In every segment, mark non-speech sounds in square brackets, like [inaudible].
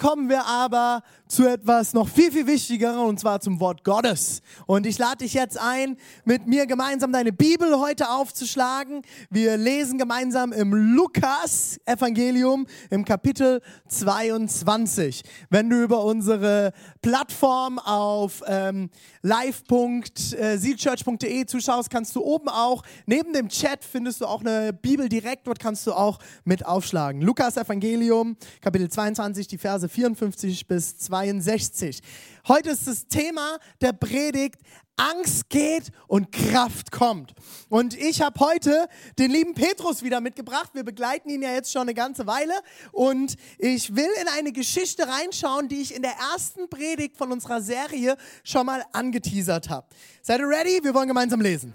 kommen wir aber zu etwas noch viel, viel wichtigerem und zwar zum Wort Gottes. Und ich lade dich jetzt ein, mit mir gemeinsam deine Bibel heute aufzuschlagen. Wir lesen gemeinsam im Lukas-Evangelium im Kapitel 22. Wenn du über unsere Plattform auf ähm, live.seedchurch.de zuschaust, kannst du oben auch, neben dem Chat findest du auch eine Bibel direkt, dort kannst du auch mit aufschlagen. Lukas-Evangelium, Kapitel 22, die Verse 54 bis 62. Heute ist das Thema der Predigt Angst geht und Kraft kommt. Und ich habe heute den lieben Petrus wieder mitgebracht. Wir begleiten ihn ja jetzt schon eine ganze Weile. Und ich will in eine Geschichte reinschauen, die ich in der ersten Predigt von unserer Serie schon mal angeteasert habe. Seid ihr ready? Wir wollen gemeinsam lesen.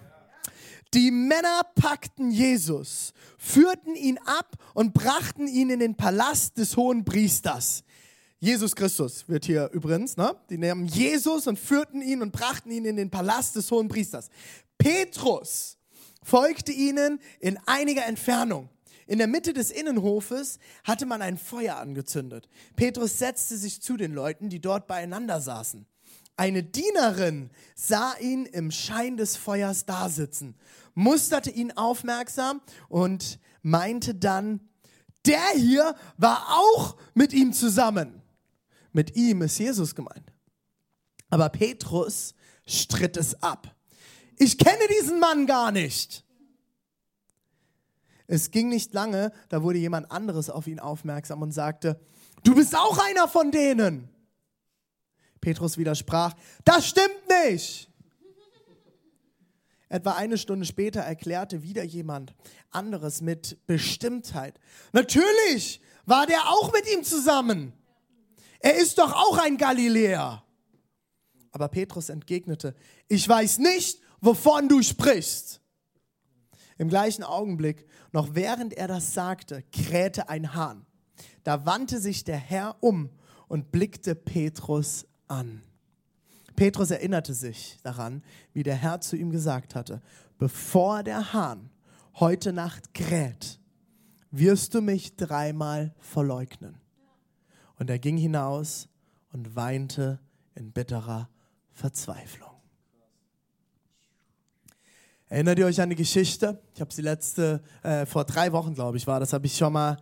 Die Männer packten Jesus, führten ihn ab und brachten ihn in den Palast des hohen Priesters. Jesus Christus wird hier übrigens, ne? Die nahmen Jesus und führten ihn und brachten ihn in den Palast des hohen Priesters. Petrus folgte ihnen in einiger Entfernung. In der Mitte des Innenhofes hatte man ein Feuer angezündet. Petrus setzte sich zu den Leuten, die dort beieinander saßen. Eine Dienerin sah ihn im Schein des Feuers dasitzen, musterte ihn aufmerksam und meinte dann, der hier war auch mit ihm zusammen. Mit ihm ist Jesus gemeint. Aber Petrus stritt es ab. Ich kenne diesen Mann gar nicht. Es ging nicht lange, da wurde jemand anderes auf ihn aufmerksam und sagte, du bist auch einer von denen. Petrus widersprach, das stimmt nicht. Etwa eine Stunde später erklärte wieder jemand anderes mit Bestimmtheit. Natürlich war der auch mit ihm zusammen. Er ist doch auch ein Galiläer. Aber Petrus entgegnete, ich weiß nicht, wovon du sprichst. Im gleichen Augenblick, noch während er das sagte, krähte ein Hahn. Da wandte sich der Herr um und blickte Petrus an. Petrus erinnerte sich daran, wie der Herr zu ihm gesagt hatte, bevor der Hahn heute Nacht kräht, wirst du mich dreimal verleugnen. Und er ging hinaus und weinte in bitterer Verzweiflung. Erinnert ihr euch an die Geschichte? Ich habe sie letzte, äh, vor drei Wochen, glaube ich, war das, habe ich schon mal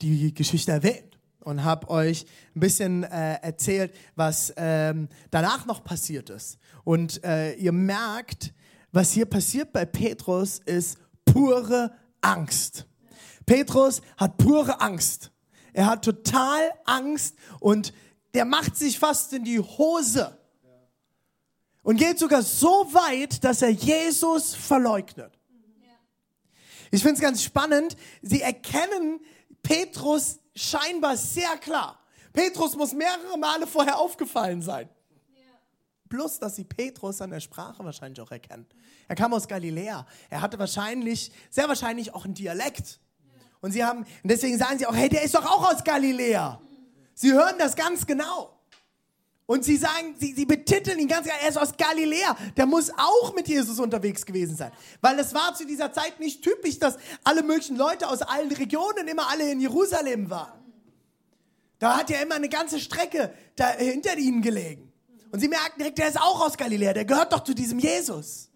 die Geschichte erwähnt und habe euch ein bisschen äh, erzählt, was ähm, danach noch passiert ist. Und äh, ihr merkt, was hier passiert bei Petrus ist pure Angst. Petrus hat pure Angst. Er hat total Angst und der macht sich fast in die Hose und geht sogar so weit, dass er Jesus verleugnet. Ich finde es ganz spannend, sie erkennen Petrus scheinbar sehr klar. Petrus muss mehrere Male vorher aufgefallen sein. Plus, dass sie Petrus an der Sprache wahrscheinlich auch erkennen. Er kam aus Galiläa. Er hatte wahrscheinlich, sehr wahrscheinlich auch einen Dialekt. Und sie haben, und deswegen sagen sie auch, hey, der ist doch auch aus Galiläa. Sie hören das ganz genau. Und sie sagen, sie, sie betiteln ihn ganz, er ist aus Galiläa. Der muss auch mit Jesus unterwegs gewesen sein. Weil es war zu dieser Zeit nicht typisch, dass alle möglichen Leute aus allen Regionen immer alle in Jerusalem waren. Da hat ja immer eine ganze Strecke da hinter ihnen gelegen. Und sie merken direkt, der ist auch aus Galiläa, der gehört doch zu diesem Jesus.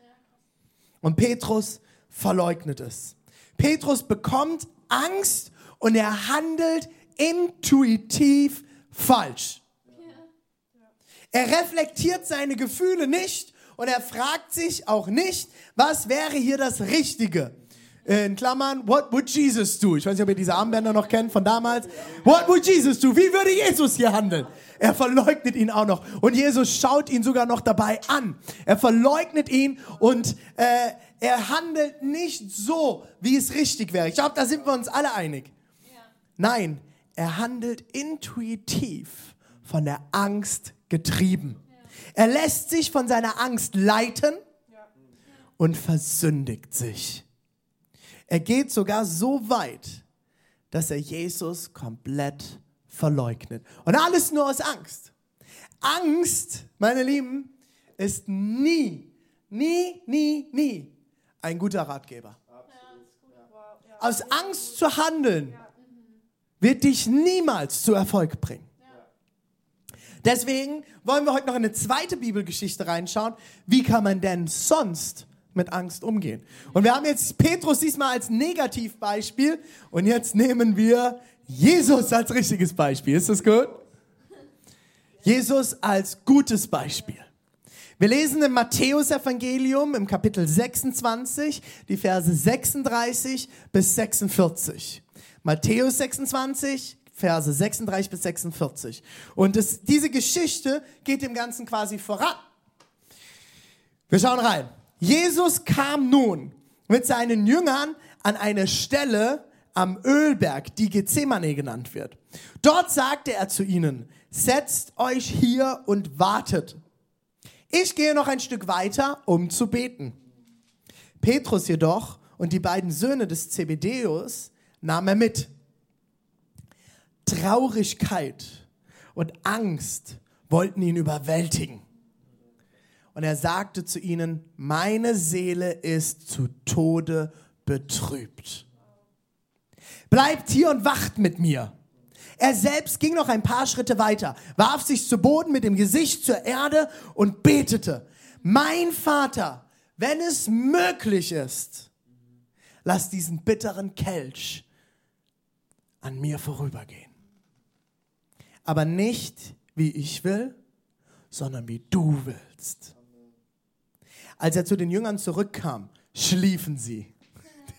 Und Petrus verleugnet es. Petrus bekommt Angst und er handelt intuitiv falsch. Er reflektiert seine Gefühle nicht und er fragt sich auch nicht, was wäre hier das Richtige. In Klammern, what would Jesus do? Ich weiß nicht, ob ihr diese Armbänder noch kennt von damals. What would Jesus do? Wie würde Jesus hier handeln? Er verleugnet ihn auch noch. Und Jesus schaut ihn sogar noch dabei an. Er verleugnet ihn und äh, er handelt nicht so, wie es richtig wäre. Ich glaube, da sind wir uns alle einig. Nein, er handelt intuitiv von der Angst getrieben. Er lässt sich von seiner Angst leiten und versündigt sich. Er geht sogar so weit, dass er Jesus komplett verleugnet. Und alles nur aus Angst. Angst, meine Lieben, ist nie, nie, nie, nie ein guter Ratgeber. Aus Angst zu handeln wird dich niemals zu Erfolg bringen. Deswegen wollen wir heute noch in eine zweite Bibelgeschichte reinschauen. Wie kann man denn sonst mit Angst umgehen? Und wir haben jetzt Petrus diesmal als Negativbeispiel und jetzt nehmen wir Jesus als richtiges Beispiel. Ist das gut? Jesus als gutes Beispiel. Wir lesen im Matthäusevangelium im Kapitel 26 die Verse 36 bis 46. Matthäus 26, Verse 36 bis 46. Und das, diese Geschichte geht dem Ganzen quasi voran. Wir schauen rein. Jesus kam nun mit seinen Jüngern an eine Stelle am Ölberg, die Gethsemane genannt wird. Dort sagte er zu ihnen, setzt euch hier und wartet. Ich gehe noch ein Stück weiter, um zu beten. Petrus jedoch und die beiden Söhne des Zebedeus nahm er mit. Traurigkeit und Angst wollten ihn überwältigen. Und er sagte zu ihnen, meine Seele ist zu Tode betrübt. Bleibt hier und wacht mit mir. Er selbst ging noch ein paar Schritte weiter, warf sich zu Boden mit dem Gesicht zur Erde und betete, mein Vater, wenn es möglich ist, lass diesen bitteren Kelch an mir vorübergehen. Aber nicht wie ich will, sondern wie du willst. Als er zu den Jüngern zurückkam, schliefen sie.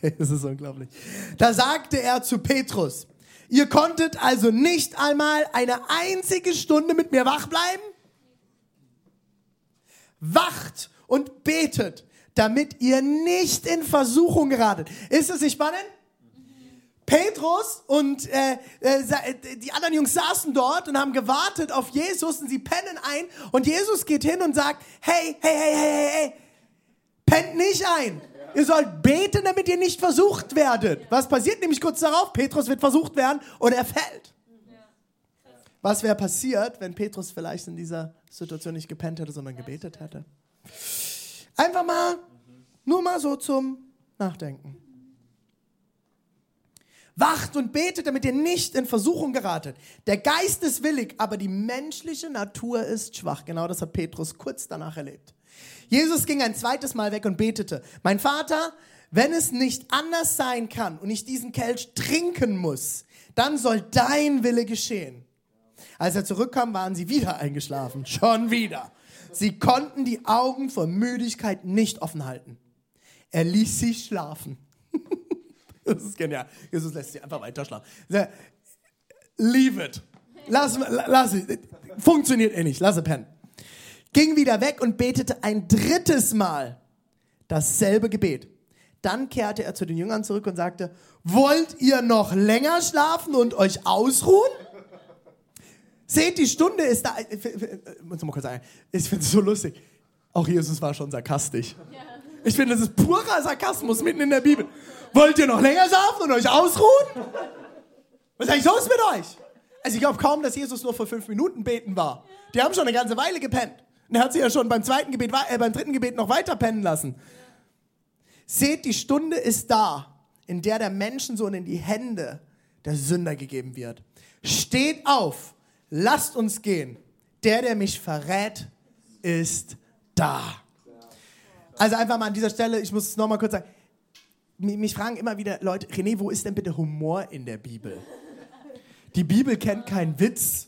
[laughs] Das ist unglaublich. Da sagte er zu Petrus, ihr konntet also nicht einmal eine einzige Stunde mit mir wach bleiben? Wacht und betet, damit ihr nicht in Versuchung geratet. Ist es nicht spannend? Petrus und äh, äh, die anderen Jungs saßen dort und haben gewartet auf Jesus und sie pennen ein und Jesus geht hin und sagt, hey, hey, hey, hey, hey, hey, pennt nicht ein. Ihr sollt beten, damit ihr nicht versucht werdet. Was passiert nämlich kurz darauf? Petrus wird versucht werden und er fällt. Was wäre passiert, wenn Petrus vielleicht in dieser Situation nicht gepennt hätte, sondern gebetet hätte? Einfach mal, nur mal so zum Nachdenken. Wacht und betet, damit ihr nicht in Versuchung geratet. Der Geist ist willig, aber die menschliche Natur ist schwach. Genau das hat Petrus kurz danach erlebt. Jesus ging ein zweites Mal weg und betete. Mein Vater, wenn es nicht anders sein kann und ich diesen Kelch trinken muss, dann soll dein Wille geschehen. Als er zurückkam, waren sie wieder eingeschlafen. [laughs] Schon wieder. Sie konnten die Augen vor Müdigkeit nicht offen halten. Er ließ sie schlafen. [laughs] Das ist genial. Jesus lässt sie einfach weiter schlafen. Leave it. Lass, lass. Funktioniert eh nicht. Lass es pennen. Ging wieder weg und betete ein drittes Mal dasselbe Gebet. Dann kehrte er zu den Jüngern zurück und sagte, wollt ihr noch länger schlafen und euch ausruhen? Seht, die Stunde ist da. Muss mal kurz sagen. Ich finde es so lustig. Auch Jesus war schon sarkastisch. Ich finde, das ist purer Sarkasmus mitten in der Bibel. Wollt ihr noch länger saufen und euch ausruhen? Was ist eigentlich los mit euch? Also ich glaube kaum, dass Jesus nur vor fünf Minuten beten war. Die haben schon eine ganze Weile gepennt. Und er hat sie ja schon beim zweiten Gebet, äh, beim dritten Gebet noch weiter pennen lassen. Seht, die Stunde ist da, in der der Menschensohn in die Hände der Sünder gegeben wird. Steht auf, lasst uns gehen. Der, der mich verrät, ist da. Also einfach mal an dieser Stelle, ich muss es nochmal kurz sagen, mich fragen immer wieder Leute, René, wo ist denn bitte Humor in der Bibel? Die Bibel kennt keinen Witz.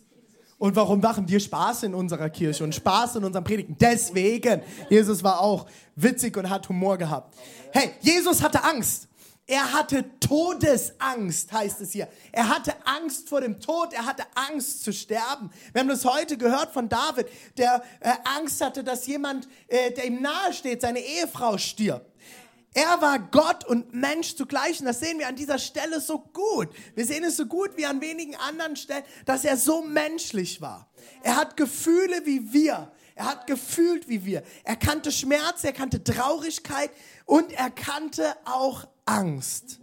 Und warum machen wir Spaß in unserer Kirche und Spaß in unserem Predigen? Deswegen. Jesus war auch witzig und hat Humor gehabt. Hey, Jesus hatte Angst. Er hatte Todesangst, heißt es hier. Er hatte Angst vor dem Tod, er hatte Angst zu sterben. Wir haben das heute gehört von David, der äh, Angst hatte, dass jemand, äh, der ihm nahe steht, seine Ehefrau stirbt. Er war Gott und Mensch zugleich. Und das sehen wir an dieser Stelle so gut. Wir sehen es so gut wie an wenigen anderen Stellen, dass er so menschlich war. Er hat Gefühle wie wir. Er hat gefühlt wie wir. Er kannte Schmerz, er kannte Traurigkeit und er kannte auch Angst.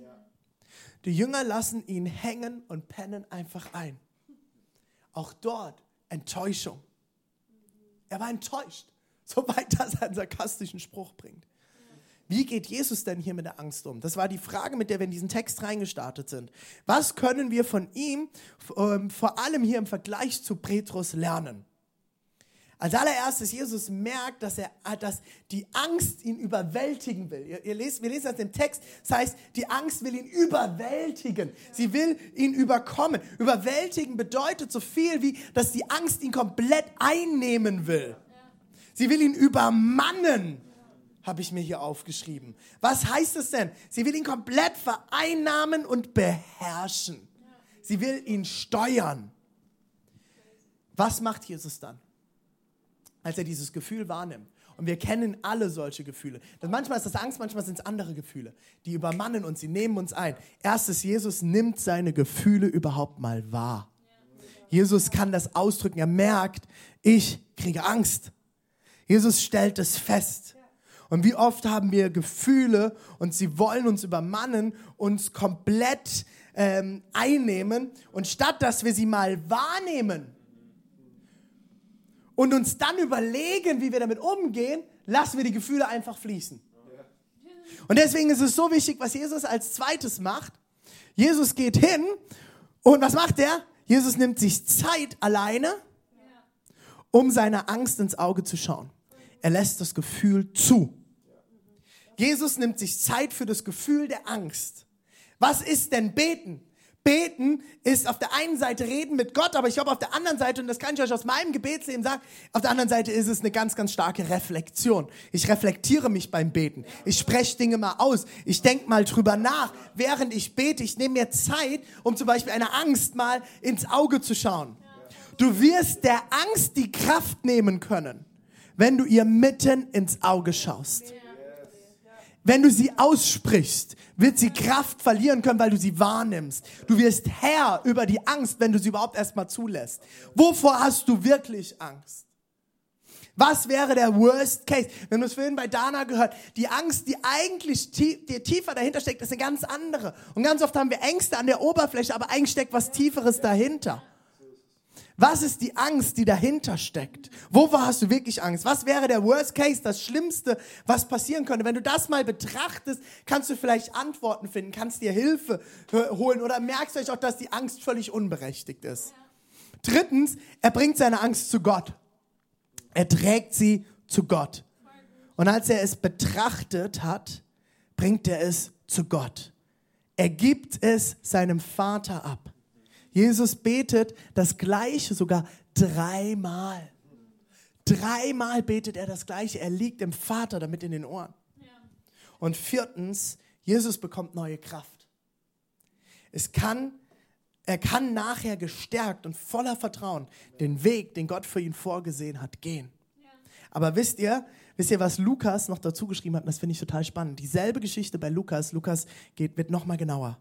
Die Jünger lassen ihn hängen und pennen einfach ein. Auch dort Enttäuschung. Er war enttäuscht, [laughs] soweit dass er einen sarkastischen Spruch bringt. Wie geht Jesus denn hier mit der Angst um? Das war die Frage, mit der wir in diesen Text reingestartet sind. Was können wir von ihm, ähm, vor allem hier im Vergleich zu Petrus, lernen? Als allererstes, Jesus merkt, dass, er, dass die Angst ihn überwältigen will. Ihr, ihr lest, wir lesen das im Text. Das heißt, die Angst will ihn überwältigen. Sie will ihn überkommen. Überwältigen bedeutet so viel wie, dass die Angst ihn komplett einnehmen will. Sie will ihn übermannen habe ich mir hier aufgeschrieben. Was heißt es denn? Sie will ihn komplett vereinnahmen und beherrschen. Sie will ihn steuern. Was macht Jesus dann, als er dieses Gefühl wahrnimmt? Und wir kennen alle solche Gefühle. manchmal ist das Angst, manchmal sind es andere Gefühle. Die übermannen uns, sie nehmen uns ein. Erstes, Jesus nimmt seine Gefühle überhaupt mal wahr. Jesus kann das ausdrücken. Er merkt, ich kriege Angst. Jesus stellt es fest. Und wie oft haben wir Gefühle und sie wollen uns übermannen, uns komplett ähm, einnehmen. Und statt dass wir sie mal wahrnehmen und uns dann überlegen, wie wir damit umgehen, lassen wir die Gefühle einfach fließen. Und deswegen ist es so wichtig, was Jesus als zweites macht. Jesus geht hin und was macht er? Jesus nimmt sich Zeit alleine, um seiner Angst ins Auge zu schauen. Er lässt das Gefühl zu. Jesus nimmt sich Zeit für das Gefühl der Angst. Was ist denn beten? Beten ist auf der einen Seite reden mit Gott, aber ich glaube auf der anderen Seite, und das kann ich euch aus meinem Gebetsleben sagen, auf der anderen Seite ist es eine ganz, ganz starke Reflexion. Ich reflektiere mich beim Beten. Ich spreche Dinge mal aus. Ich denke mal drüber nach, während ich bete. Ich nehme mir Zeit, um zum Beispiel einer Angst mal ins Auge zu schauen. Du wirst der Angst die Kraft nehmen können, wenn du ihr mitten ins Auge schaust. Wenn du sie aussprichst, wird sie Kraft verlieren können, weil du sie wahrnimmst. Du wirst Herr über die Angst, wenn du sie überhaupt erstmal zulässt. Wovor hast du wirklich Angst? Was wäre der Worst Case? Wir haben es vorhin bei Dana gehört. Die Angst, die eigentlich tie die tiefer dahinter steckt, ist eine ganz andere. Und ganz oft haben wir Ängste an der Oberfläche, aber eigentlich steckt was Tieferes dahinter. Was ist die Angst, die dahinter steckt? Wovor hast du wirklich Angst? Was wäre der Worst Case, das Schlimmste, was passieren könnte? Wenn du das mal betrachtest, kannst du vielleicht Antworten finden, kannst dir Hilfe holen oder merkst vielleicht auch, dass die Angst völlig unberechtigt ist. Drittens, er bringt seine Angst zu Gott. Er trägt sie zu Gott. Und als er es betrachtet hat, bringt er es zu Gott. Er gibt es seinem Vater ab. Jesus betet das Gleiche sogar dreimal. Dreimal betet er das Gleiche. Er liegt dem Vater damit in den Ohren. Und viertens, Jesus bekommt neue Kraft. Es kann, er kann nachher gestärkt und voller Vertrauen den Weg, den Gott für ihn vorgesehen hat, gehen. Aber wisst ihr, wisst ihr, was Lukas noch dazu geschrieben hat? das finde ich total spannend. Dieselbe Geschichte bei Lukas. Lukas geht, wird noch mal genauer.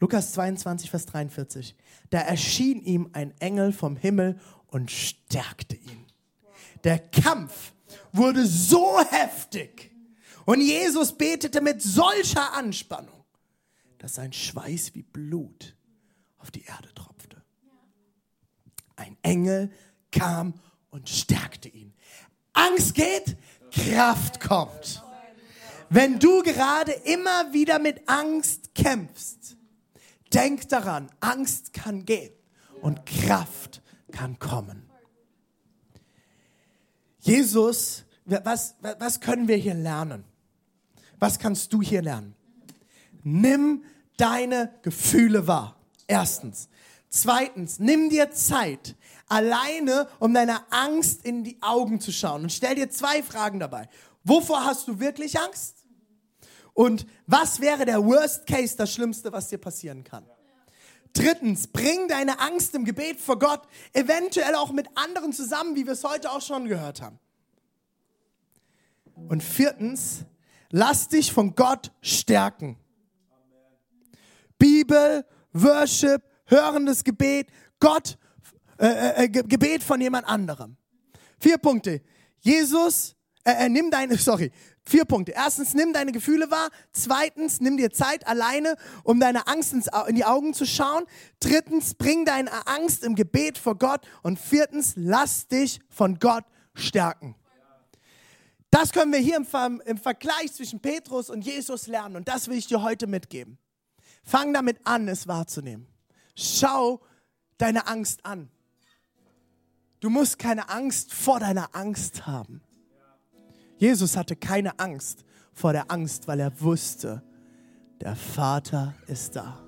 Lukas 22, Vers 43. Da erschien ihm ein Engel vom Himmel und stärkte ihn. Der Kampf wurde so heftig und Jesus betete mit solcher Anspannung, dass sein Schweiß wie Blut auf die Erde tropfte. Ein Engel kam und stärkte ihn. Angst geht, Kraft kommt. Wenn du gerade immer wieder mit Angst kämpfst, Denk daran, Angst kann gehen und Kraft kann kommen. Jesus, was, was können wir hier lernen? Was kannst du hier lernen? Nimm deine Gefühle wahr. Erstens. Zweitens, nimm dir Zeit, alleine, um deiner Angst in die Augen zu schauen. Und stell dir zwei Fragen dabei. Wovor hast du wirklich Angst? Und was wäre der Worst Case, das Schlimmste, was dir passieren kann? Drittens, bring deine Angst im Gebet vor Gott, eventuell auch mit anderen zusammen, wie wir es heute auch schon gehört haben. Und viertens, lass dich von Gott stärken. Bibel, Worship, hörendes Gebet, Gott, äh, äh, äh Gebet von jemand anderem. Vier Punkte. Jesus, äh, äh, nimm deine, [laughs] sorry, vier Punkte. Erstens, nimm deine Gefühle wahr. Zweitens, nimm dir Zeit alleine, um deine Angst ins, in die Augen zu schauen. Drittens, bring deine Angst im Gebet vor Gott. Und viertens, lass dich von Gott stärken. Das können wir hier im, im Vergleich zwischen Petrus und Jesus lernen. Und das will ich dir heute mitgeben. Fang damit an, es wahrzunehmen. Schau deine Angst an. Du musst keine Angst vor deiner Angst haben. Jesus hatte keine Angst vor der Angst, weil er wusste, der Vater ist da.